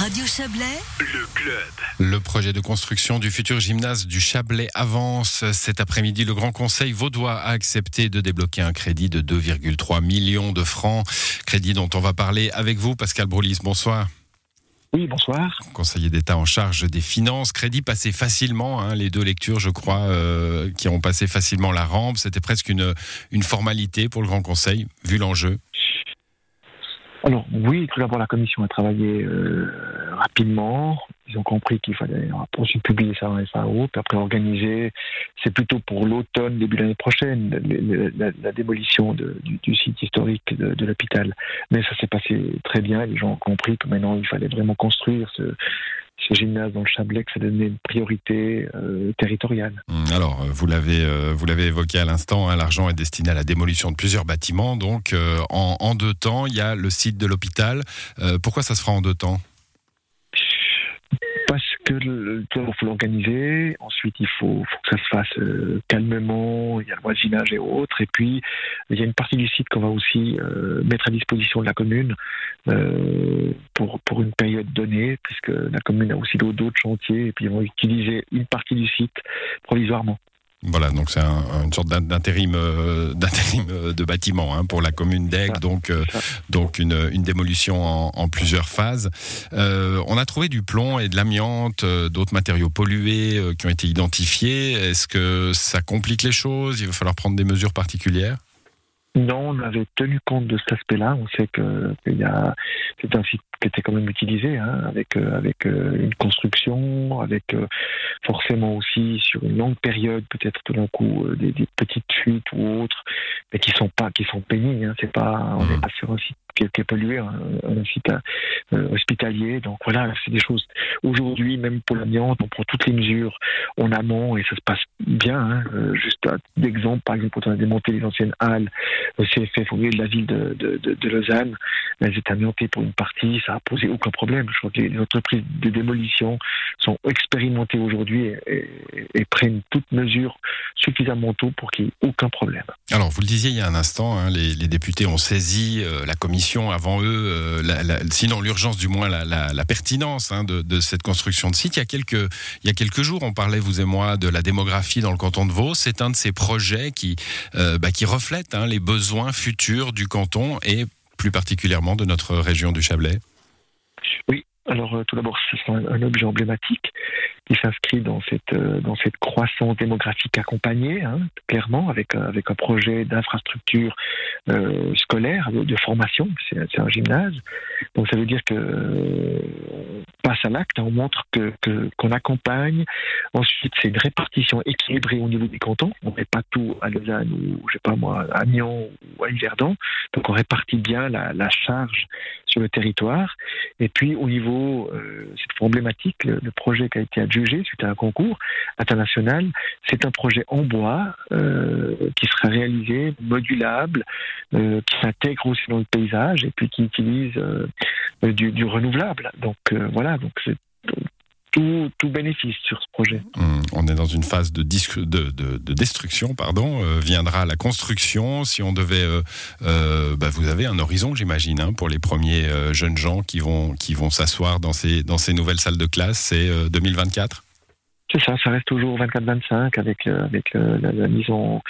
Radio Chablais, le club. Le projet de construction du futur gymnase du Chablais avance. Cet après-midi, le Grand Conseil vaudois a accepté de débloquer un crédit de 2,3 millions de francs. Crédit dont on va parler avec vous, Pascal Broulis. Bonsoir. Oui, bonsoir. Conseiller d'État en charge des finances. Crédit passé facilement, hein, les deux lectures, je crois, euh, qui ont passé facilement la rampe. C'était presque une, une formalité pour le Grand Conseil, vu l'enjeu. Alors oui, tout d'abord la commission a travaillé euh, rapidement. Ils ont compris qu'il fallait ensuite publier ça en FAO, puis après organiser. C'est plutôt pour l'automne, début de l'année prochaine, la, démolition du, site historique de, de l'hôpital. Mais ça s'est passé très bien. Les gens ont compris que maintenant il fallait vraiment construire ce, ce gymnase dans le Chablais, que ça donnait une priorité euh, territoriale. Hum, alors, vous l'avez, euh, vous l'avez évoqué à l'instant, hein, l'argent est destiné à la démolition de plusieurs bâtiments. Donc, euh, en, deux temps, il y a le site de l'hôpital. Euh, pourquoi ça se fera en deux temps? Que il faut l'organiser. Ensuite, il faut, faut, que ça se fasse euh, calmement. Il y a le voisinage et autres. Et puis, il y a une partie du site qu'on va aussi euh, mettre à disposition de la commune euh, pour, pour une période donnée, puisque la commune a aussi d'autres chantiers. Et puis, ils vont utiliser une partie du site provisoirement. Voilà, donc c'est un, une sorte d'intérim, euh, d'intérim euh, de bâtiment hein, pour la commune d'Aigle, donc euh, donc une, une démolition en, en, plusieurs phases. Euh, on a trouvé du plomb et de l'amiante, d'autres matériaux pollués qui ont été identifiés. Est-ce que ça complique les choses? Il va falloir prendre des mesures particulières? Non, on avait tenu compte de cet aspect-là. On sait que qu'il y a c'est un site qui était quand même utilisé, hein, avec euh, avec euh, une construction, avec euh, forcément aussi sur une longue période, peut-être tout d'un coup des, des, petites fuites ou autres, mais qui sont pas qui sont pénibles. Hein, c'est pas on n'est pas sur un site qui est, pollué, un, un site hospitalier. Donc voilà, c'est des choses. Aujourd'hui, même pour l'amiante, on prend toutes les mesures en amont et ça se passe bien. Hein. juste d'exemple, par exemple, quand on a démonté les anciennes halles le CFF au milieu de la ville de, de, de, de Lausanne, elles étaient amiantées pour une partie, ça a posé aucun problème. Je crois que les entreprises de démolition sont expérimentées aujourd'hui et, prennent toutes mesures suffisamment tôt pour qu'il n'y ait aucun problème. Alors, vous le disiez il y a un instant, hein, les, députés ont saisi euh, la commission avant eux, euh, sinon l'urgence, du moins la, pertinence hein, de, cette construction de site. Il y, a quelques, jours, on parlait, vous et moi, de la démographie dans le canton de Vaud. C'est un de ces projets qui, euh, bah, reflète hein, les besoins futurs du canton et plus particulièrement de notre région du Chablais Oui, alors euh, tout d'abord, c'est un, un, objet emblématique qui s'inscrit dans cette euh, dans cette croissance démographique accompagnée, hein, clairement avec euh, avec un projet d'infrastructure scolaire de formation. C'est un gymnase, donc ça veut dire que on passe à l'acte, on montre que qu'on qu accompagne. Ensuite, c'est une répartition équilibrée au niveau des cantons. On met pas tout à Lausanne ou je sais pas moi à Nyon ou à Yverdon. Donc on répartit bien la, la charge sur le territoire. Et puis au niveau, euh, c'est problématique, le, le projet qui a été adjugé suite à un concours international. C'est un projet en bois euh, qui sera réalisé, modulable, euh, qui s'intègre aussi dans le paysage et puis qui utilise euh, du, du, renouvelable. Donc euh, voilà, donc c'est tout, tout, bénéfice sur ce projet. Mmh, on est dans une phase de, de, de, de destruction, pardon. Euh, viendra la construction. Si on devait, euh, euh, bah vous avez un horizon, j'imagine, hein, pour les premiers euh, jeunes gens qui vont qui vont s'asseoir dans ces dans ces nouvelles salles de classe. C'est 2024. C'est ça, ça reste toujours 24-25 avec, euh, avec euh, la, la, mise en,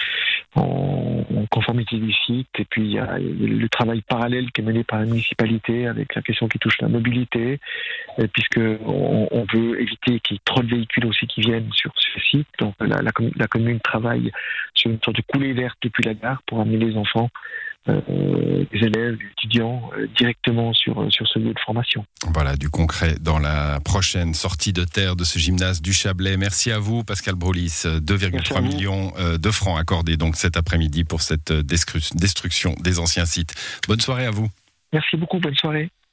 en, en, conformité du site. Et puis il y, a, le travail parallèle qui est mené par la municipalité avec la question qui touche la mobilité, puisque on, on, veut éviter qu'il y ait trop de véhicules aussi qui viennent sur ce site. Donc la, la, la commune travaille sur une sorte de coulée verte depuis la gare pour amener les enfants euh, des élèves, des étudiants euh, directement sur, sur ce lieu de formation. Voilà, du concret dans la prochaine sortie de terre de ce gymnase du Chablais. Merci à vous, Pascal Brolis. 2,3 millions euh, de francs accordés donc cet après-midi pour cette destruction des anciens sites. Bonne soirée à vous. Merci beaucoup, bonne soirée.